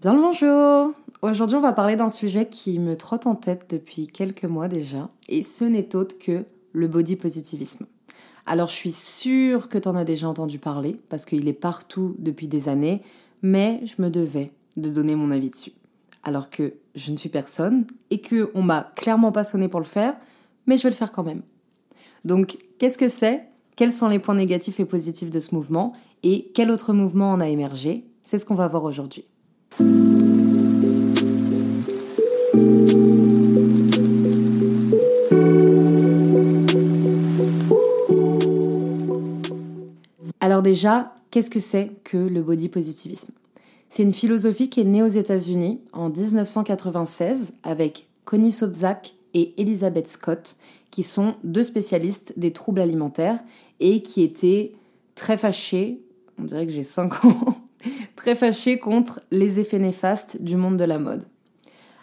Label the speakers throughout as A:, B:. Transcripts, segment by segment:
A: Bien le bonjour Aujourd'hui on va parler d'un sujet qui me trotte en tête depuis quelques mois déjà, et ce n'est autre que le body positivisme. Alors je suis sûre que tu en as déjà entendu parler, parce qu'il est partout depuis des années, mais je me devais de donner mon avis dessus. Alors que je ne suis personne, et que on m'a clairement pas sonné pour le faire, mais je vais le faire quand même. Donc qu'est-ce que c'est? Quels sont les points négatifs et positifs de ce mouvement? Et quel autre mouvement en a émergé? C'est ce qu'on va voir aujourd'hui. Alors déjà, qu'est-ce que c'est que le body positivisme? C'est une philosophie qui est née aux États-Unis en 1996 avec Connie Sobczak et Elizabeth Scott, qui sont deux spécialistes des troubles alimentaires et qui étaient très fâchés, on dirait que j'ai 5 ans, très fâché contre les effets néfastes du monde de la mode.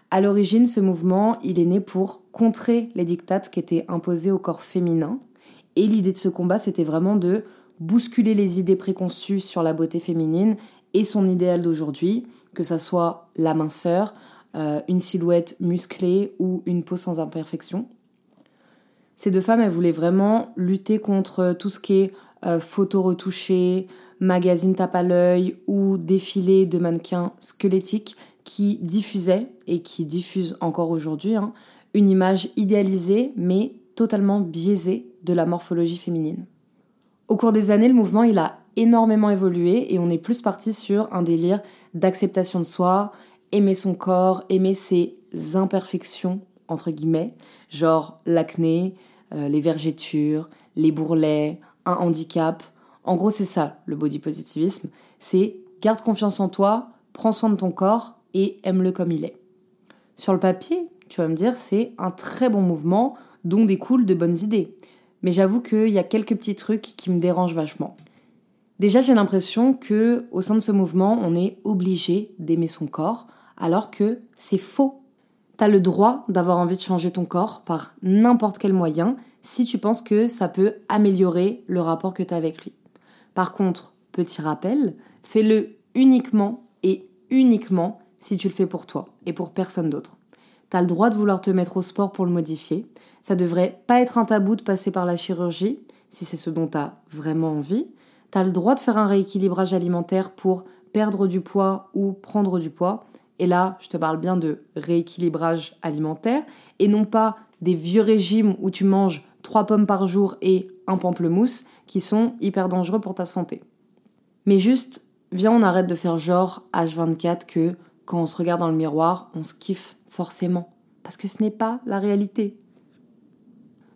A: À l'origine, ce mouvement, il est né pour contrer les dictates qui étaient imposés au corps féminin. Et l'idée de ce combat, c'était vraiment de bousculer les idées préconçues sur la beauté féminine et son idéal d'aujourd'hui, que ça soit la minceur, euh, une silhouette musclée ou une peau sans imperfection. Ces deux femmes, elles voulaient vraiment lutter contre tout ce qui est euh, photo retouchée, magazine tape à l'œil ou défilé de mannequins squelettiques qui diffusaient, et qui diffusent encore aujourd'hui, hein, une image idéalisée mais totalement biaisée de la morphologie féminine. Au cours des années, le mouvement il a énormément évolué et on est plus parti sur un délire d'acceptation de soi, aimer son corps, aimer ses imperfections, entre guillemets, genre l'acné, euh, les vergetures, les bourrelets, un handicap, en gros, c'est ça le body positivisme. C'est garde confiance en toi, prends soin de ton corps et aime-le comme il est. Sur le papier, tu vas me dire, c'est un très bon mouvement dont découlent de bonnes idées. Mais j'avoue qu'il y a quelques petits trucs qui me dérangent vachement. Déjà, j'ai l'impression que au sein de ce mouvement, on est obligé d'aimer son corps, alors que c'est faux. T'as le droit d'avoir envie de changer ton corps par n'importe quel moyen si tu penses que ça peut améliorer le rapport que tu as avec lui. Par contre, petit rappel, fais-le uniquement et uniquement si tu le fais pour toi et pour personne d'autre. Tu as le droit de vouloir te mettre au sport pour le modifier. Ça devrait pas être un tabou de passer par la chirurgie, si c'est ce dont tu as vraiment envie. Tu as le droit de faire un rééquilibrage alimentaire pour perdre du poids ou prendre du poids. Et là, je te parle bien de rééquilibrage alimentaire et non pas des vieux régimes où tu manges 3 pommes par jour et un pamplemousse qui sont hyper dangereux pour ta santé. Mais juste, viens, on arrête de faire genre H24 que quand on se regarde dans le miroir, on se kiffe forcément. Parce que ce n'est pas la réalité.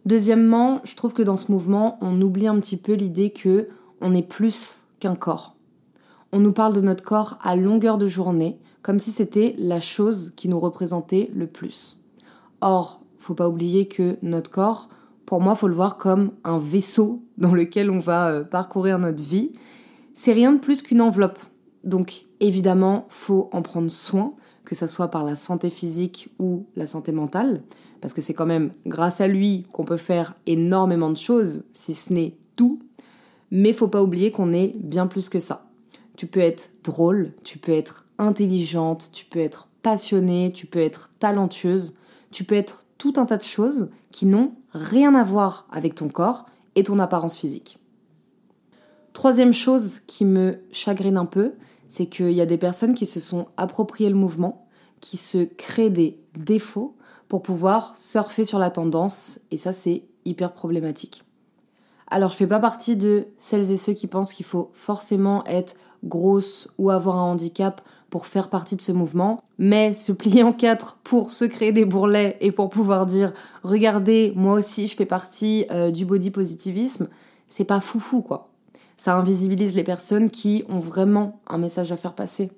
A: Deuxièmement, je trouve que dans ce mouvement, on oublie un petit peu l'idée que on est plus qu'un corps. On nous parle de notre corps à longueur de journée, comme si c'était la chose qui nous représentait le plus. Or, faut pas oublier que notre corps, pour moi, faut le voir comme un vaisseau dans lequel on va euh, parcourir notre vie. C'est rien de plus qu'une enveloppe. Donc, évidemment, faut en prendre soin, que ce soit par la santé physique ou la santé mentale, parce que c'est quand même grâce à lui qu'on peut faire énormément de choses, si ce n'est tout. Mais faut pas oublier qu'on est bien plus que ça. Tu peux être drôle, tu peux être intelligente, tu peux être passionnée, tu peux être talentueuse, tu peux être tout un tas de choses qui n'ont rien à voir avec ton corps et ton apparence physique. Troisième chose qui me chagrine un peu, c'est qu'il y a des personnes qui se sont appropriées le mouvement, qui se créent des défauts pour pouvoir surfer sur la tendance, et ça c'est hyper problématique. Alors je fais pas partie de celles et ceux qui pensent qu'il faut forcément être grosse ou avoir un handicap pour faire partie de ce mouvement, mais se plier en quatre pour se créer des bourrelets et pour pouvoir dire regardez, moi aussi je fais partie euh, du body positivisme, c'est pas foufou quoi. Ça invisibilise les personnes qui ont vraiment un message à faire passer.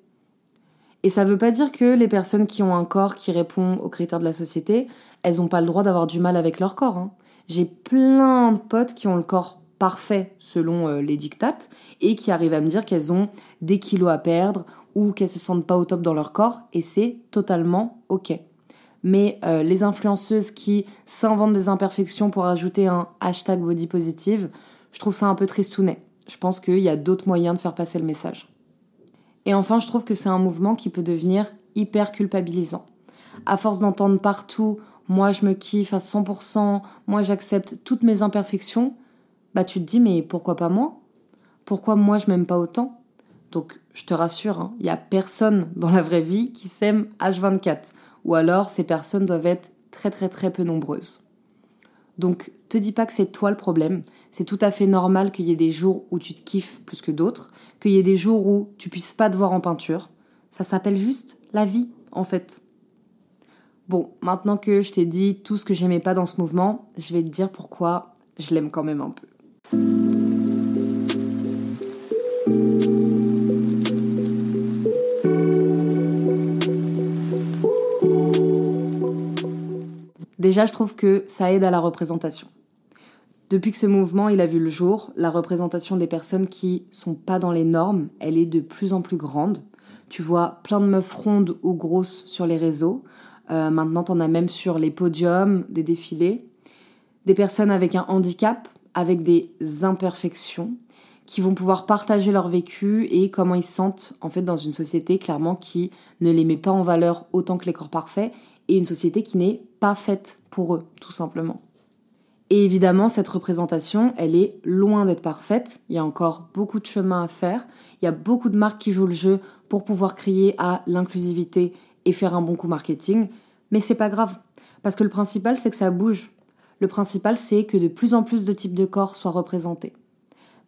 A: Et ça veut pas dire que les personnes qui ont un corps qui répond aux critères de la société, elles n'ont pas le droit d'avoir du mal avec leur corps. Hein. J'ai plein de potes qui ont le corps parfait selon euh, les dictates et qui arrivent à me dire qu'elles ont des kilos à perdre ou qu'elles se sentent pas au top dans leur corps et c'est totalement ok. Mais euh, les influenceuses qui s'inventent des imperfections pour ajouter un hashtag body positive, je trouve ça un peu tristounet. Je pense qu'il y a d'autres moyens de faire passer le message. Et enfin, je trouve que c'est un mouvement qui peut devenir hyper culpabilisant. À force d'entendre partout, moi je me kiffe à 100%, moi j'accepte toutes mes imperfections, bah tu te dis mais pourquoi pas moi? Pourquoi moi je m'aime pas autant? Donc je te rassure, il hein, n'y a personne dans la vraie vie qui s'aime H24. Ou alors ces personnes doivent être très très très peu nombreuses. Donc te dis pas que c'est toi le problème, c'est tout à fait normal qu'il y ait des jours où tu te kiffes plus que d'autres, qu'il y ait des jours où tu puisses pas te voir en peinture. Ça s'appelle juste la vie, en fait. Bon, maintenant que je t'ai dit tout ce que j'aimais pas dans ce mouvement, je vais te dire pourquoi je l'aime quand même un peu. Déjà, je trouve que ça aide à la représentation. Depuis que ce mouvement il a vu le jour, la représentation des personnes qui sont pas dans les normes, elle est de plus en plus grande. Tu vois plein de meufs rondes ou grosses sur les réseaux. Euh, maintenant, t'en as même sur les podiums, des défilés. Des personnes avec un handicap, avec des imperfections, qui vont pouvoir partager leur vécu et comment ils se sentent en fait dans une société clairement qui ne les met pas en valeur autant que les corps parfaits et une société qui n'est pas faite pour eux, tout simplement. Et évidemment, cette représentation, elle est loin d'être parfaite. Il y a encore beaucoup de chemin à faire. Il y a beaucoup de marques qui jouent le jeu pour pouvoir crier à l'inclusivité et faire un bon coup marketing. Mais c'est pas grave. Parce que le principal, c'est que ça bouge. Le principal, c'est que de plus en plus de types de corps soient représentés.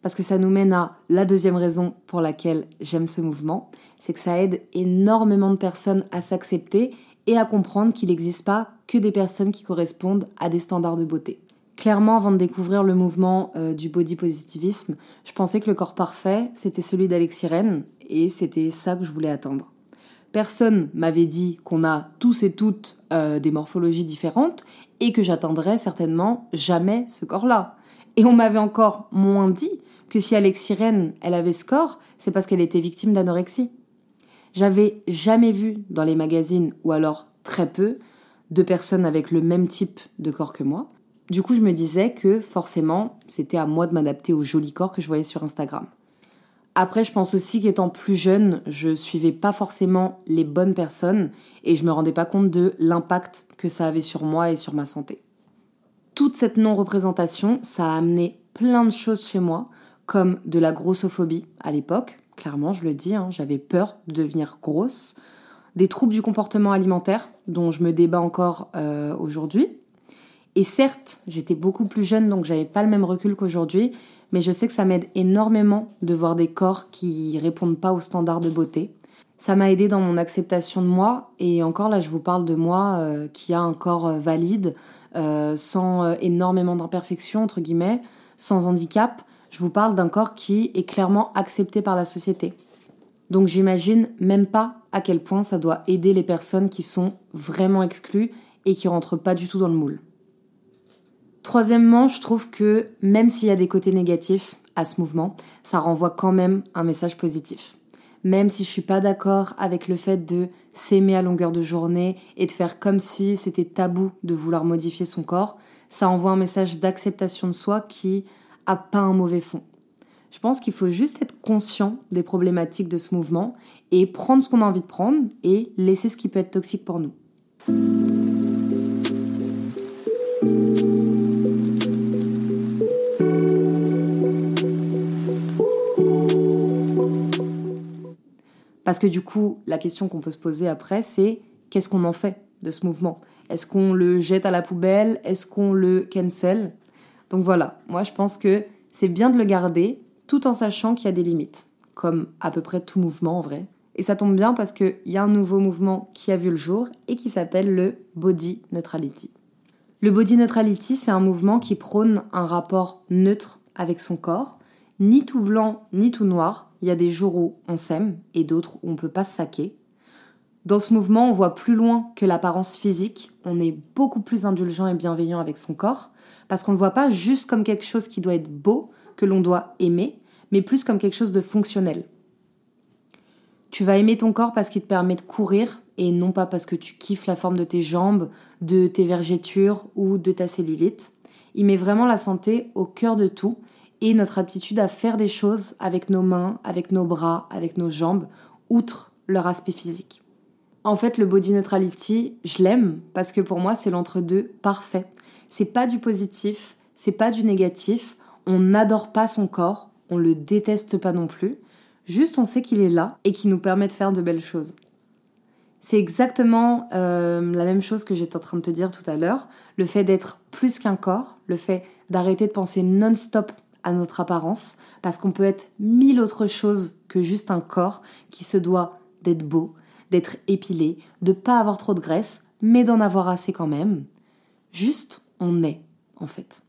A: Parce que ça nous mène à la deuxième raison pour laquelle j'aime ce mouvement, c'est que ça aide énormément de personnes à s'accepter et à comprendre qu'il n'existe pas que des personnes qui correspondent à des standards de beauté. Clairement, avant de découvrir le mouvement euh, du body positivisme, je pensais que le corps parfait, c'était celui d'Alexis Rennes, et c'était ça que je voulais atteindre. Personne m'avait dit qu'on a tous et toutes euh, des morphologies différentes, et que j'atteindrais certainement jamais ce corps-là. Et on m'avait encore moins dit que si Alexis Rennes, elle avait ce corps, c'est parce qu'elle était victime d'anorexie. J'avais jamais vu dans les magazines, ou alors très peu, de personnes avec le même type de corps que moi. Du coup, je me disais que forcément, c'était à moi de m'adapter au joli corps que je voyais sur Instagram. Après, je pense aussi qu'étant plus jeune, je suivais pas forcément les bonnes personnes et je me rendais pas compte de l'impact que ça avait sur moi et sur ma santé. Toute cette non-représentation, ça a amené plein de choses chez moi, comme de la grossophobie à l'époque, clairement, je le dis, hein, j'avais peur de devenir grosse, des troubles du comportement alimentaire, dont je me débat encore euh, aujourd'hui, et certes, j'étais beaucoup plus jeune, donc j'avais pas le même recul qu'aujourd'hui, mais je sais que ça m'aide énormément de voir des corps qui répondent pas aux standards de beauté. Ça m'a aidé dans mon acceptation de moi, et encore là, je vous parle de moi euh, qui a un corps euh, valide, sans énormément d'imperfections, entre guillemets, sans handicap. Je vous parle d'un corps qui est clairement accepté par la société. Donc j'imagine même pas à quel point ça doit aider les personnes qui sont vraiment exclues et qui rentrent pas du tout dans le moule. Troisièmement, je trouve que même s'il y a des côtés négatifs à ce mouvement, ça renvoie quand même un message positif. Même si je suis pas d'accord avec le fait de s'aimer à longueur de journée et de faire comme si c'était tabou de vouloir modifier son corps, ça envoie un message d'acceptation de soi qui a pas un mauvais fond. Je pense qu'il faut juste être conscient des problématiques de ce mouvement et prendre ce qu'on a envie de prendre et laisser ce qui peut être toxique pour nous. Parce que du coup, la question qu'on peut se poser après, c'est qu'est-ce qu'on en fait de ce mouvement? Est-ce qu'on le jette à la poubelle? Est-ce qu'on le cancel? Donc voilà, moi je pense que c'est bien de le garder tout en sachant qu'il y a des limites, comme à peu près tout mouvement en vrai. Et ça tombe bien parce qu'il y a un nouveau mouvement qui a vu le jour et qui s'appelle le Body Neutrality. Le Body Neutrality, c'est un mouvement qui prône un rapport neutre avec son corps, ni tout blanc ni tout noir, il y a des jours où on s'aime et d'autres où on peut pas se saquer. Dans ce mouvement, on voit plus loin que l'apparence physique, on est beaucoup plus indulgent et bienveillant avec son corps, parce qu'on ne le voit pas juste comme quelque chose qui doit être beau, que l'on doit aimer, mais plus comme quelque chose de fonctionnel. Tu vas aimer ton corps parce qu'il te permet de courir et non pas parce que tu kiffes la forme de tes jambes, de tes vergetures ou de ta cellulite. Il met vraiment la santé au cœur de tout et notre aptitude à faire des choses avec nos mains, avec nos bras, avec nos jambes, outre leur aspect physique. En fait, le body neutrality, je l'aime parce que pour moi, c'est l'entre-deux parfait. C'est pas du positif, c'est pas du négatif. On n'adore pas son corps, on le déteste pas non plus. Juste, on sait qu'il est là et qu'il nous permet de faire de belles choses. C'est exactement euh, la même chose que j'étais en train de te dire tout à l'heure. Le fait d'être plus qu'un corps, le fait d'arrêter de penser non-stop à notre apparence, parce qu'on peut être mille autres choses que juste un corps qui se doit d'être beau, d'être épilé, de pas avoir trop de graisse, mais d'en avoir assez quand même. Juste, on est, en fait.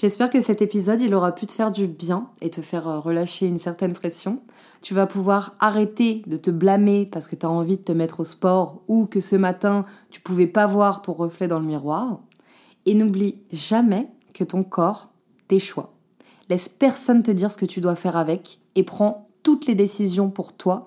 A: J'espère que cet épisode, il aura pu te faire du bien et te faire euh, relâcher une certaine pression. Tu vas pouvoir arrêter de te blâmer parce que tu as envie de te mettre au sport ou que ce matin, tu pouvais pas voir ton reflet dans le miroir. Et n'oublie jamais que ton corps, tes choix. Laisse personne te dire ce que tu dois faire avec et prends toutes les décisions pour toi